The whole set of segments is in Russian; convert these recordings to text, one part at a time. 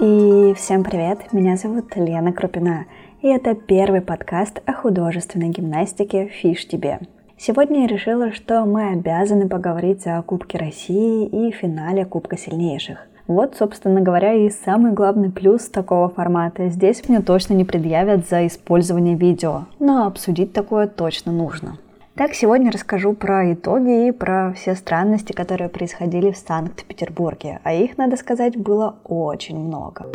И всем привет, меня зовут Лена Крупина, и это первый подкаст о художественной гимнастике «Фиш тебе». Сегодня я решила, что мы обязаны поговорить о Кубке России и финале Кубка сильнейших. Вот, собственно говоря, и самый главный плюс такого формата. Здесь мне точно не предъявят за использование видео, но обсудить такое точно нужно. Так, сегодня расскажу про итоги и про все странности, которые происходили в Санкт-Петербурге, а их, надо сказать, было очень много.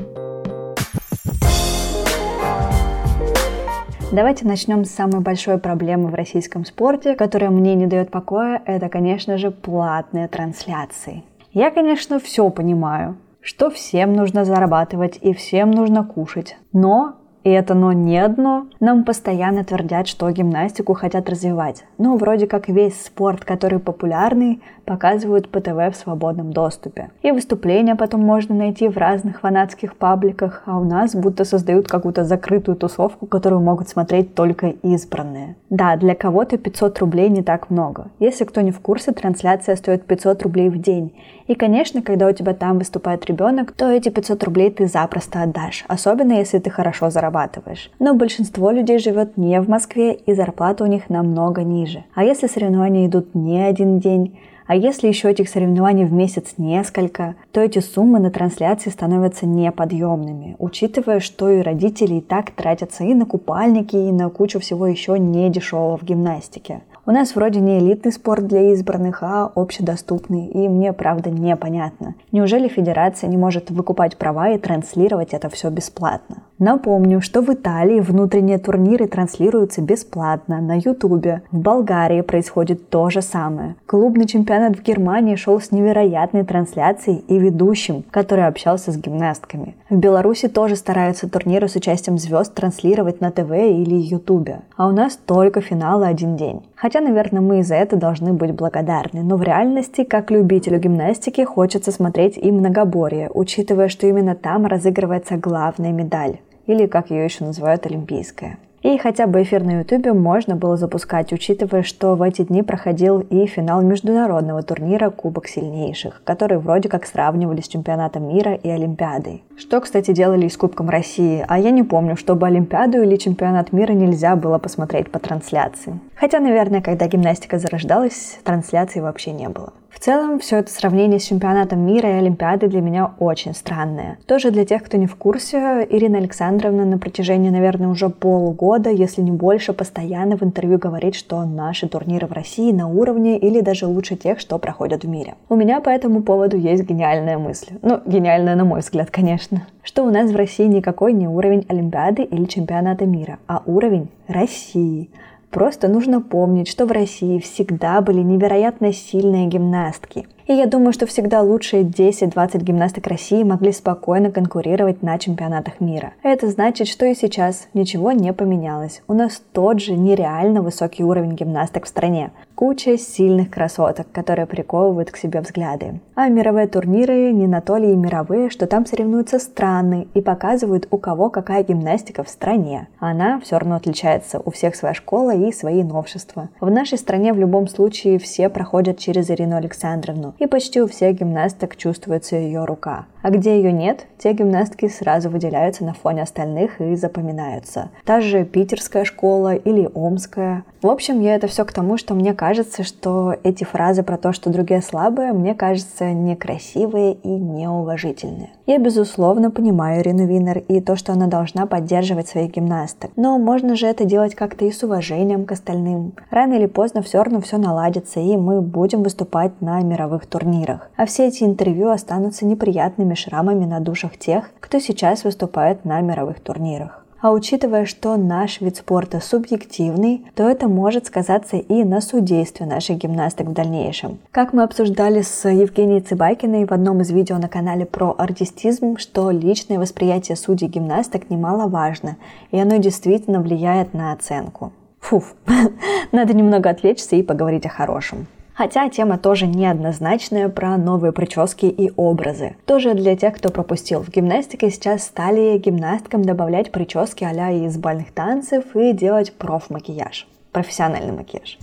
Давайте начнем с самой большой проблемы в российском спорте, которая мне не дает покоя, это, конечно же, платные трансляции. Я, конечно, все понимаю, что всем нужно зарабатывать и всем нужно кушать. Но и это но не одно, нам постоянно твердят, что гимнастику хотят развивать. Ну, вроде как весь спорт, который популярный, показывают по ТВ в свободном доступе. И выступления потом можно найти в разных фанатских пабликах, а у нас будто создают какую-то закрытую тусовку, которую могут смотреть только избранные. Да, для кого-то 500 рублей не так много. Если кто не в курсе, трансляция стоит 500 рублей в день. И, конечно, когда у тебя там выступает ребенок, то эти 500 рублей ты запросто отдашь, особенно если ты хорошо зарабатываешь. Но большинство людей живет не в Москве, и зарплата у них намного ниже. А если соревнования идут не один день, а если еще этих соревнований в месяц несколько, то эти суммы на трансляции становятся неподъемными, учитывая, что и родители и так тратятся и на купальники, и на кучу всего еще не дешевого в гимнастике. У нас вроде не элитный спорт для избранных, а общедоступный, и мне, правда, непонятно. Неужели федерация не может выкупать права и транслировать это все бесплатно? Напомню, что в Италии внутренние турниры транслируются бесплатно на Ютубе. В Болгарии происходит то же самое. Клубный чемпионат в Германии шел с невероятной трансляцией и ведущим, который общался с гимнастками. В Беларуси тоже стараются турниры с участием звезд транслировать на ТВ или Ютубе. А у нас только финалы один день. Хотя, наверное, мы и за это должны быть благодарны. Но в реальности, как любителю гимнастики, хочется смотреть и многоборье, учитывая, что именно там разыгрывается главная медаль. Или, как ее еще называют, олимпийская. И хотя бы эфир на Ютубе можно было запускать, учитывая, что в эти дни проходил и финал международного турнира Кубок сильнейших, который вроде как сравнивали с чемпионатом мира и Олимпиадой. Что, кстати, делали и с Кубком России, а я не помню, чтобы Олимпиаду или чемпионат мира нельзя было посмотреть по трансляции. Хотя, наверное, когда гимнастика зарождалась, трансляции вообще не было. В целом, все это сравнение с чемпионатом мира и Олимпиады для меня очень странное. Тоже для тех, кто не в курсе, Ирина Александровна на протяжении, наверное, уже полгода, если не больше, постоянно в интервью говорит, что наши турниры в России на уровне или даже лучше тех, что проходят в мире. У меня по этому поводу есть гениальная мысль. Ну, гениальная на мой взгляд, конечно. Что у нас в России никакой не уровень Олимпиады или чемпионата мира, а уровень России. Просто нужно помнить, что в России всегда были невероятно сильные гимнастки – и я думаю, что всегда лучшие 10-20 гимнасток России могли спокойно конкурировать на чемпионатах мира. Это значит, что и сейчас ничего не поменялось. У нас тот же нереально высокий уровень гимнасток в стране. Куча сильных красоток, которые приковывают к себе взгляды. А мировые турниры не на то ли и мировые, что там соревнуются страны и показывают, у кого какая гимнастика в стране. Она все равно отличается, у всех своя школа и свои новшества. В нашей стране в любом случае все проходят через Ирину Александровну, и почти у всех гимнасток чувствуется ее рука. А где ее нет, те гимнастки сразу выделяются на фоне остальных и запоминаются. Та же питерская школа или омская. В общем, я это все к тому, что мне кажется, что эти фразы про то, что другие слабые, мне кажется некрасивые и неуважительные. Я, безусловно, понимаю Ирину Винер и то, что она должна поддерживать своих гимнасток. Но можно же это делать как-то и с уважением к остальным. Рано или поздно все равно все наладится, и мы будем выступать на мировых турнирах. А все эти интервью останутся неприятными шрамами на душах тех, кто сейчас выступает на мировых турнирах. А учитывая, что наш вид спорта субъективный, то это может сказаться и на судействе наших гимнасток в дальнейшем. Как мы обсуждали с Евгенией Цыбайкиной в одном из видео на канале про артистизм, что личное восприятие судей гимнасток немаловажно, и оно действительно влияет на оценку. Фуф, надо немного отвлечься и поговорить о хорошем. Хотя тема тоже неоднозначная про новые прически и образы. Тоже для тех, кто пропустил. В гимнастике сейчас стали гимнасткам добавлять прически а из бальных танцев и делать профмакияж. Профессиональный макияж.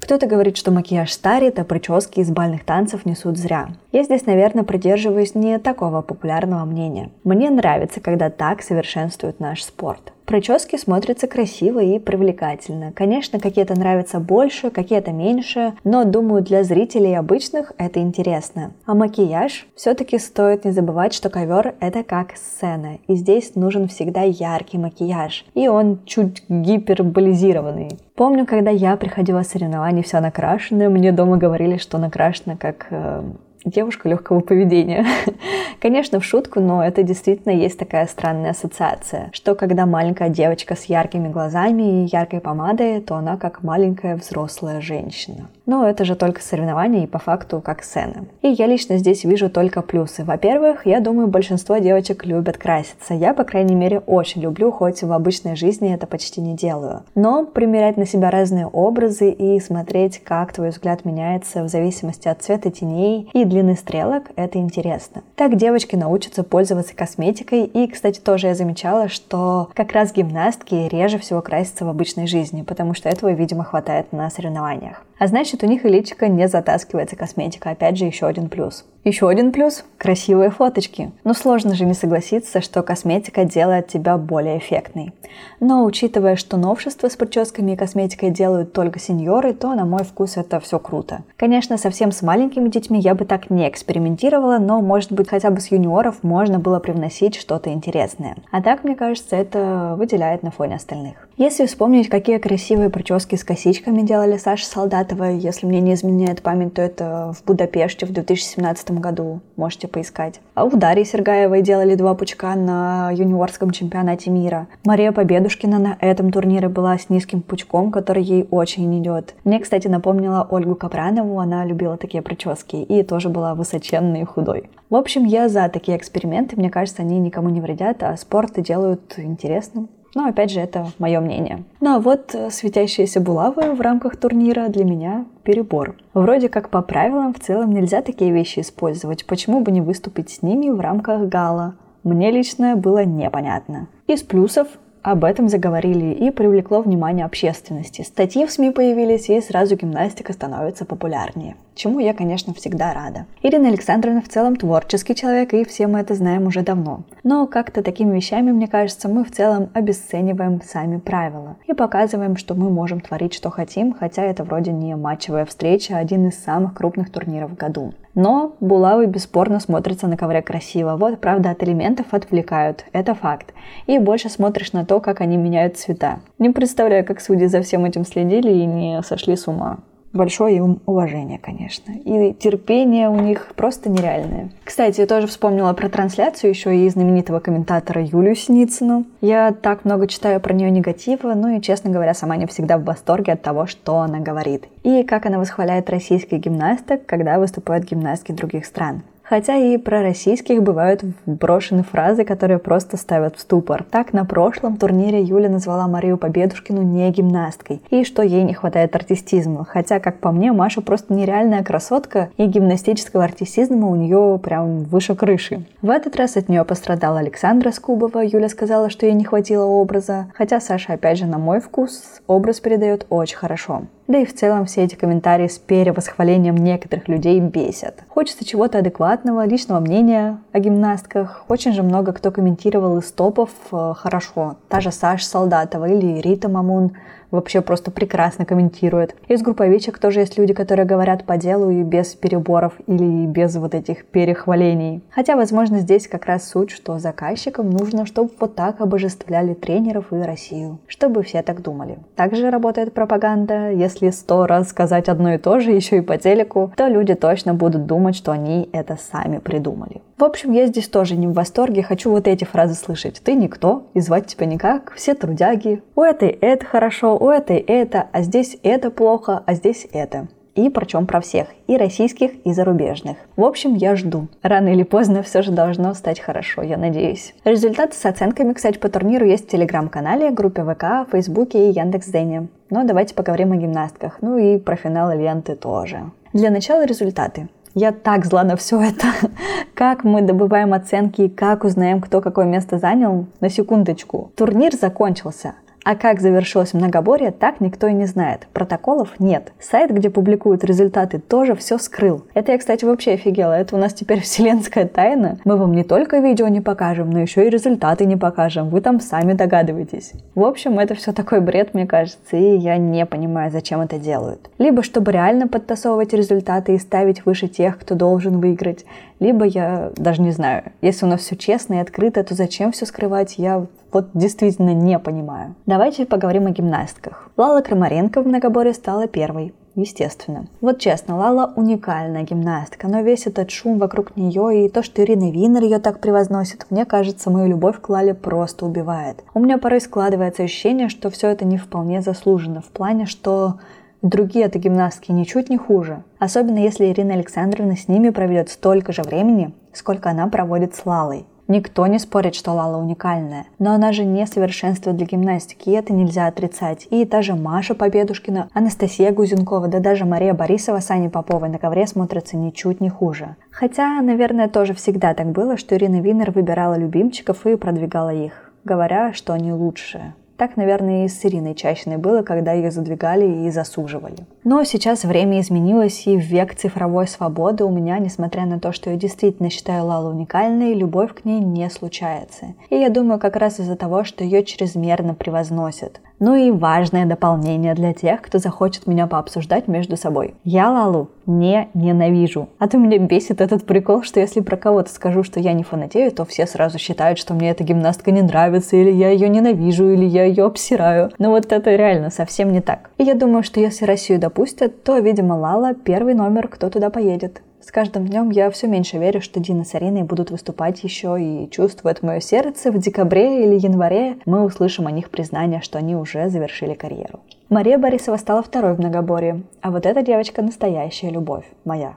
Кто-то говорит, что макияж старит, а прически из бальных танцев несут зря. Я здесь, наверное, придерживаюсь не такого популярного мнения. Мне нравится, когда так совершенствуют наш спорт. Прически смотрятся красиво и привлекательно. Конечно, какие-то нравятся больше, какие-то меньше, но думаю, для зрителей обычных это интересно. А макияж? Все-таки стоит не забывать, что ковер это как сцена, и здесь нужен всегда яркий макияж, и он чуть гиперболизированный. Помню, когда я приходила с соревнований вся накрашенная, мне дома говорили, что накрашена как э, девушка легкого поведения. Конечно, в шутку, но это действительно есть такая странная ассоциация, что когда маленькая девочка с яркими глазами и яркой помадой, то она как маленькая взрослая женщина. Но это же только соревнования и по факту как сцена. И я лично здесь вижу только плюсы. Во-первых, я думаю, большинство девочек любят краситься. Я, по крайней мере, очень люблю, хоть в обычной жизни это почти не делаю. Но примерять на себя разные образы и смотреть, как твой взгляд меняется в зависимости от цвета теней и длины стрелок, это интересно. Так девочки научатся пользоваться косметикой. И, кстати, тоже я замечала, что как раз гимнастки реже всего красятся в обычной жизни, потому что этого, видимо, хватает на соревнованиях. А значит, у них и личико не затаскивается косметика. Опять же, еще один плюс. Еще один плюс – красивые фоточки. Но сложно же не согласиться, что косметика делает тебя более эффектной. Но учитывая, что новшества с прическами и косметикой делают только сеньоры, то на мой вкус это все круто. Конечно, совсем с маленькими детьми я бы так не экспериментировала, но может быть хотя бы с юниоров можно было привносить что-то интересное. А так, мне кажется, это выделяет на фоне остальных. Если вспомнить, какие красивые прически с косичками делали Саша Солдат Ахматовой, если мне не изменяет память, то это в Будапеште в 2017 году. Можете поискать. А у Дарьи Сергаевой делали два пучка на юниорском чемпионате мира. Мария Победушкина на этом турнире была с низким пучком, который ей очень идет. Мне, кстати, напомнила Ольгу Капранову, она любила такие прически и тоже была высоченной и худой. В общем, я за такие эксперименты, мне кажется, они никому не вредят, а спорт делают интересным. Но опять же, это мое мнение. Ну а вот э, светящиеся булавы в рамках турнира для меня перебор. Вроде как по правилам в целом нельзя такие вещи использовать. Почему бы не выступить с ними в рамках гала? Мне лично было непонятно. Из плюсов об этом заговорили и привлекло внимание общественности. Статьи в СМИ появились, и сразу гимнастика становится популярнее. Чему я, конечно, всегда рада. Ирина Александровна в целом творческий человек, и все мы это знаем уже давно. Но как-то такими вещами, мне кажется, мы в целом обесцениваем сами правила и показываем, что мы можем творить, что хотим, хотя это вроде не матчевая встреча, а один из самых крупных турниров в году. Но булавы бесспорно смотрятся на ковре красиво. Вот, правда, от элементов отвлекают. Это факт. И больше смотришь на то, как они меняют цвета. Не представляю, как судьи за всем этим следили и не сошли с ума большое им уважение, конечно. И терпение у них просто нереальное. Кстати, я тоже вспомнила про трансляцию еще и знаменитого комментатора Юлию Синицыну. Я так много читаю про нее негатива, ну и, честно говоря, сама не всегда в восторге от того, что она говорит. И как она восхваляет российских гимнасток, когда выступают гимнастки других стран. Хотя и про российских бывают брошены фразы, которые просто ставят в ступор. Так, на прошлом турнире Юля назвала Марию Победушкину не гимнасткой, и что ей не хватает артистизма. Хотя, как по мне, Маша просто нереальная красотка, и гимнастического артистизма у нее прям выше крыши. В этот раз от нее пострадала Александра Скубова. Юля сказала, что ей не хватило образа. Хотя Саша, опять же, на мой вкус, образ передает очень хорошо. Да и в целом все эти комментарии с перевосхвалением некоторых людей бесят. Хочется чего-то адекватного, личного мнения о гимнастках. Очень же много кто комментировал из топов э, хорошо. Та же Саша Солдатова или Рита Мамун вообще просто прекрасно комментирует. Из групповичек тоже есть люди, которые говорят по делу и без переборов или без вот этих перехвалений. Хотя, возможно, здесь как раз суть, что заказчикам нужно, чтобы вот так обожествляли тренеров и Россию. Чтобы все так думали. Также работает пропаганда. Если сто раз сказать одно и то же, еще и по телеку, то люди точно будут думать, что они это сами придумали. В общем, я здесь тоже не в восторге, хочу вот эти фразы слышать. Ты никто, и звать тебя никак, все трудяги. У этой это хорошо, у этой это, а здесь это плохо, а здесь это. И причем про всех, и российских, и зарубежных. В общем, я жду. Рано или поздно все же должно стать хорошо, я надеюсь. Результаты с оценками, кстати, по турниру есть в телеграм-канале, группе ВК, Фейсбуке и Яндекс.Дзене. Но давайте поговорим о гимнастках, ну и про финал ленты тоже. Для начала результаты. Я так зла на все это. Как мы добываем оценки и как узнаем, кто какое место занял? На секундочку. Турнир закончился. А как завершилось многоборье, так никто и не знает. Протоколов нет. Сайт, где публикуют результаты, тоже все скрыл. Это я, кстати, вообще офигела. Это у нас теперь вселенская тайна. Мы вам не только видео не покажем, но еще и результаты не покажем. Вы там сами догадываетесь. В общем, это все такой бред, мне кажется, и я не понимаю, зачем это делают. Либо чтобы реально подтасовывать результаты и ставить выше тех, кто должен выиграть, либо я даже не знаю. Если у нас все честно и открыто, то зачем все скрывать, я вот действительно не понимаю. Давайте поговорим о гимнастках. Лала Крамаренко в многоборе стала первой. Естественно. Вот честно, Лала уникальная гимнастка, но весь этот шум вокруг нее и то, что Ирина Винер ее так превозносит, мне кажется, мою любовь к Лале просто убивает. У меня порой складывается ощущение, что все это не вполне заслуженно, в плане, что другие это гимнастки ничуть не хуже. Особенно если Ирина Александровна с ними проведет столько же времени, сколько она проводит с Лалой. Никто не спорит, что Лала уникальная, но она же не совершенство для гимнастики, и это нельзя отрицать. И та же Маша Победушкина, Анастасия Гузенкова, да даже Мария Борисова с Аней Поповой на ковре смотрятся ничуть не хуже. Хотя, наверное, тоже всегда так было, что Ирина Винер выбирала любимчиков и продвигала их, говоря, что они лучшие. Так, наверное, и с Ириной Чащиной было, когда ее задвигали и засуживали. Но сейчас время изменилось, и в век цифровой свободы у меня, несмотря на то, что я действительно считаю Лалу уникальной, любовь к ней не случается. И я думаю, как раз из-за того, что ее чрезмерно превозносят. Ну и важное дополнение для тех, кто захочет меня пообсуждать между собой. Я Лалу не ненавижу. А то меня бесит этот прикол, что если про кого-то скажу, что я не фанатею, то все сразу считают, что мне эта гимнастка не нравится, или я ее ненавижу, или я ее обсираю. Но вот это реально совсем не так. И я думаю, что если Россию допустят, то, видимо, Лала первый номер, кто туда поедет. С каждым днем я все меньше верю, что Дина с Ариной будут выступать еще и чувствует мое сердце. В декабре или январе мы услышим о них признание, что они уже завершили карьеру. Мария Борисова стала второй в многоборье, а вот эта девочка настоящая любовь, моя.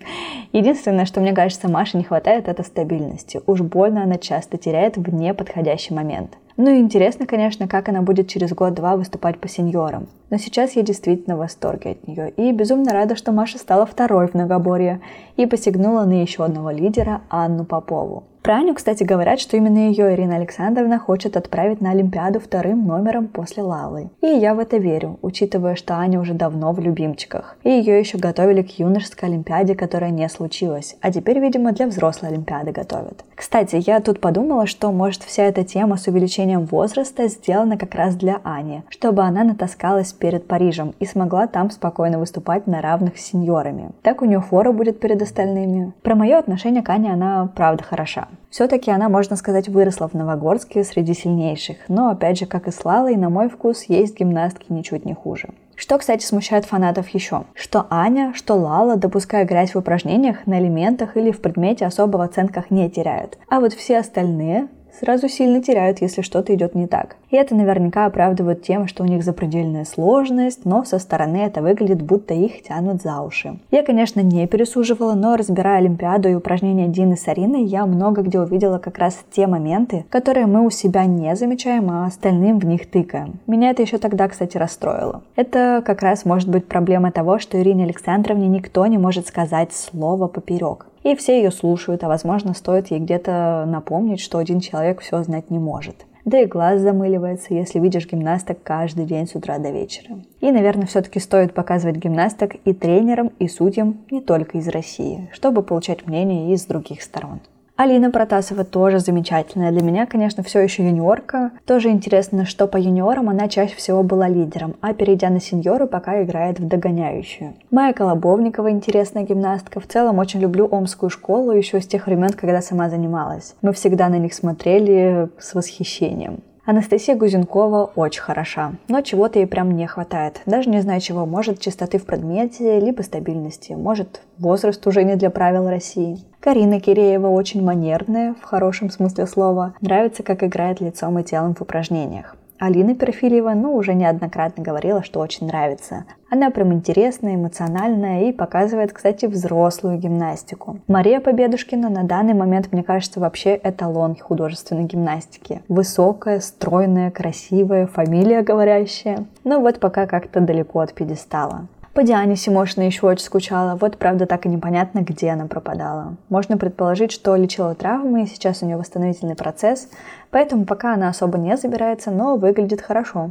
Единственное, что мне кажется, Маше не хватает, это стабильности. Уж больно она часто теряет в неподходящий момент. Ну и интересно, конечно, как она будет через год-два выступать по сеньорам. Но сейчас я действительно в восторге от нее. И безумно рада, что Маша стала второй в многоборье и посягнула на еще одного лидера Анну Попову. Про Аню, кстати, говорят, что именно ее Ирина Александровна хочет отправить на Олимпиаду вторым номером после Лалы. И я в это верю, учитывая, что Аня уже давно в любимчиках. И ее еще готовили к юношеской Олимпиаде, которая не случилась. А теперь, видимо, для взрослой Олимпиады готовят. Кстати, я тут подумала, что может вся эта тема с увеличением возраста сделана как раз для Ани, чтобы она натаскалась перед Парижем и смогла там спокойно выступать на равных с сеньорами. Так у нее фора будет перед остальными. Про мое отношение к Ане она правда хороша. Все-таки она, можно сказать, выросла в Новогорске среди сильнейших, но опять же, как и с Лалой, на мой вкус, есть гимнастки ничуть не хуже. Что, кстати, смущает фанатов еще? Что Аня, что Лала, допуская грязь в упражнениях, на элементах или в предмете особо в оценках не теряют. А вот все остальные сразу сильно теряют, если что-то идет не так. И это наверняка оправдывают тем, что у них запредельная сложность, но со стороны это выглядит, будто их тянут за уши. Я, конечно, не пересуживала, но разбирая Олимпиаду и упражнения Дины с Ариной, я много где увидела как раз те моменты, которые мы у себя не замечаем, а остальным в них тыкаем. Меня это еще тогда, кстати, расстроило. Это как раз может быть проблема того, что Ирине Александровне никто не может сказать слово поперек и все ее слушают, а возможно стоит ей где-то напомнить, что один человек все знать не может. Да и глаз замыливается, если видишь гимнасток каждый день с утра до вечера. И, наверное, все-таки стоит показывать гимнасток и тренерам, и судьям не только из России, чтобы получать мнение из других сторон. Алина Протасова тоже замечательная. Для меня, конечно, все еще юниорка. Тоже интересно, что по юниорам она чаще всего была лидером, а перейдя на сеньоры, пока играет в догоняющую. Майя Колобовникова интересная гимнастка. В целом очень люблю Омскую школу еще с тех времен, когда сама занималась. Мы всегда на них смотрели с восхищением. Анастасия Гузенкова очень хороша, но чего-то ей прям не хватает. Даже не знаю чего. Может, чистоты в предмете, либо стабильности. Может, возраст уже не для правил России. Карина Киреева очень манерная, в хорошем смысле слова. Нравится, как играет лицом и телом в упражнениях. Алина Перфильева, ну, уже неоднократно говорила, что очень нравится. Она прям интересная, эмоциональная и показывает, кстати, взрослую гимнастику. Мария Победушкина на данный момент, мне кажется, вообще эталон художественной гимнастики. Высокая, стройная, красивая, фамилия говорящая. Но вот пока как-то далеко от пьедестала. По Диане Симошиной еще очень скучала, вот правда так и непонятно, где она пропадала. Можно предположить, что лечила травмы, и сейчас у нее восстановительный процесс, поэтому пока она особо не забирается, но выглядит хорошо.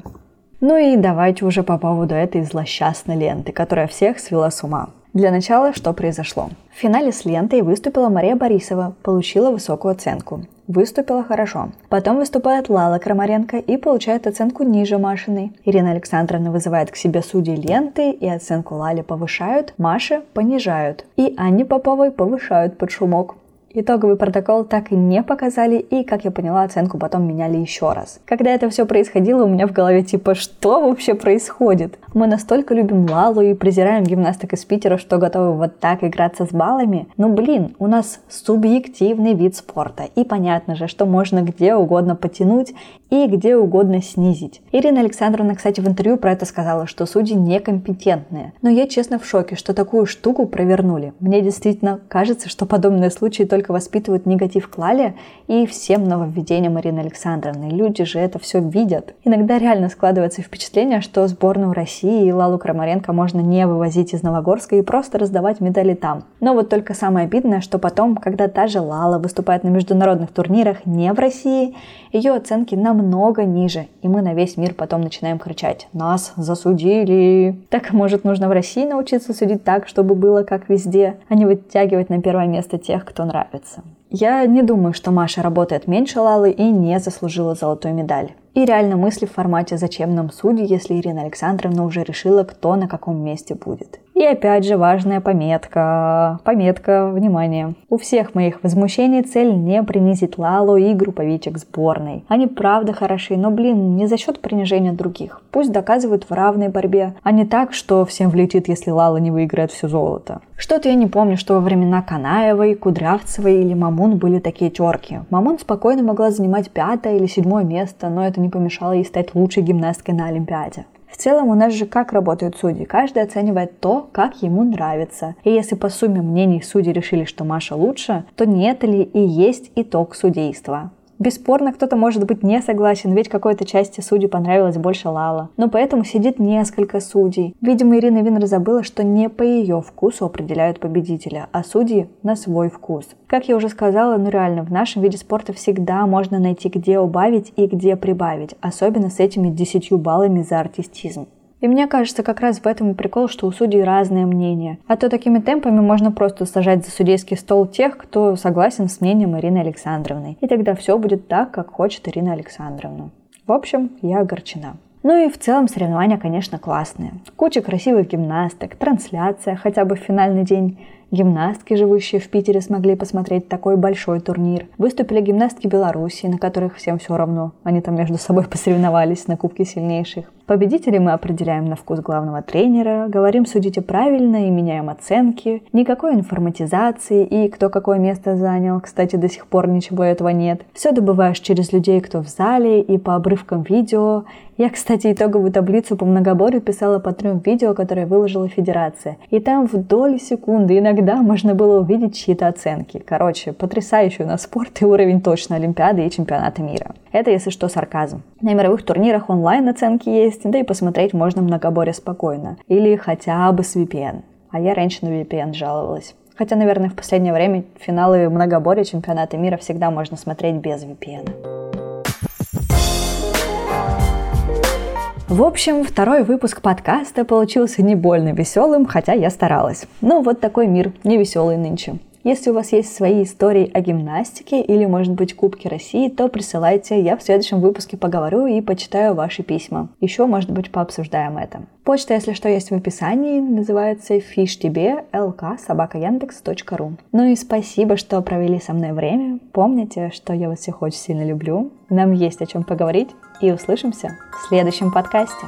Ну и давайте уже по поводу этой злосчастной ленты, которая всех свела с ума. Для начала, что произошло? В финале с лентой выступила Мария Борисова, получила высокую оценку. Выступила хорошо. Потом выступает Лала Крамаренко и получает оценку ниже Машиной. Ирина Александровна вызывает к себе судей ленты и оценку Лали повышают, Маше понижают. И Анне Поповой повышают под шумок. Итоговый протокол так и не показали, и, как я поняла, оценку потом меняли еще раз. Когда это все происходило, у меня в голове типа, что вообще происходит? Мы настолько любим Лалу и презираем гимнасток из Питера, что готовы вот так играться с баллами? Ну блин, у нас субъективный вид спорта, и понятно же, что можно где угодно потянуть и где угодно снизить. Ирина Александровна, кстати, в интервью про это сказала, что судьи некомпетентные. Но я честно в шоке, что такую штуку провернули. Мне действительно кажется, что подобные случаи только только воспитывают негатив к Лале и всем нововведениям Марины Александровны. Люди же это все видят. Иногда реально складывается впечатление, что сборную России и Лалу Крамаренко можно не вывозить из Новогорска и просто раздавать медали там. Но вот только самое обидное, что потом, когда та же Лала выступает на международных турнирах не в России, ее оценки намного ниже, и мы на весь мир потом начинаем кричать «Нас засудили!». Так, может, нужно в России научиться судить так, чтобы было как везде, а не вытягивать на первое место тех, кто нравится. Я не думаю, что Маша работает меньше Лалы и не заслужила золотую медаль. И реально мысли в формате «Зачем нам судьи, если Ирина Александровна уже решила, кто на каком месте будет?» И опять же важная пометка. Пометка, внимание. У всех моих возмущений цель не принизить Лалу и групповичек сборной. Они правда хороши, но, блин, не за счет принижения других. Пусть доказывают в равной борьбе, а не так, что всем влетит, если Лала не выиграет все золото. Что-то я не помню, что во времена Канаевой, Кудрявцевой или Мамун были такие терки. Мамун спокойно могла занимать пятое или седьмое место, но это не помешало ей стать лучшей гимнасткой на Олимпиаде. В целом у нас же как работают судьи? Каждый оценивает то, как ему нравится. И если по сумме мнений судьи решили, что Маша лучше, то не это ли и есть итог судейства? Бесспорно, кто-то может быть не согласен, ведь какой-то части судей понравилось больше Лала. Но поэтому сидит несколько судей. Видимо, Ирина Винер забыла, что не по ее вкусу определяют победителя, а судьи на свой вкус. Как я уже сказала, ну реально, в нашем виде спорта всегда можно найти, где убавить и где прибавить, особенно с этими десятью баллами за артистизм. И мне кажется, как раз в этом и прикол, что у судей разные мнения. А то такими темпами можно просто сажать за судейский стол тех, кто согласен с мнением Ирины Александровны. И тогда все будет так, как хочет Ирина Александровна. В общем, я огорчена. Ну и в целом соревнования, конечно, классные. Куча красивых гимнасток, трансляция хотя бы в финальный день Гимнастки, живущие в Питере, смогли посмотреть такой большой турнир. Выступили гимнастки Беларуси, на которых всем все равно. Они там между собой посоревновались на Кубке сильнейших. Победителей мы определяем на вкус главного тренера, говорим «судите правильно» и меняем оценки. Никакой информатизации и кто какое место занял. Кстати, до сих пор ничего этого нет. Все добываешь через людей, кто в зале и по обрывкам видео. Я, кстати, итоговую таблицу по многоборью писала по трем видео, которые выложила Федерация. И там в доли секунды иногда можно было увидеть чьи-то оценки. Короче, потрясающий у нас спорт и уровень точно Олимпиады и чемпионата мира. Это, если что, сарказм. На мировых турнирах онлайн оценки есть, да и посмотреть можно многоборье спокойно. Или хотя бы с VPN. А я раньше на VPN жаловалась. Хотя, наверное, в последнее время финалы многоборья чемпионата мира всегда можно смотреть без VPN. В общем, второй выпуск подкаста получился не больно веселым, хотя я старалась. Ну, вот такой мир, не веселый нынче. Если у вас есть свои истории о гимнастике или, может быть, Кубке России, то присылайте, я в следующем выпуске поговорю и почитаю ваши письма. Еще, может быть, пообсуждаем это. Почта, если что, есть в описании, называется fishtb.lk.sobaka.yandex.ru Ну и спасибо, что провели со мной время. Помните, что я вас всех очень сильно люблю. Нам есть о чем поговорить. И услышимся в следующем подкасте.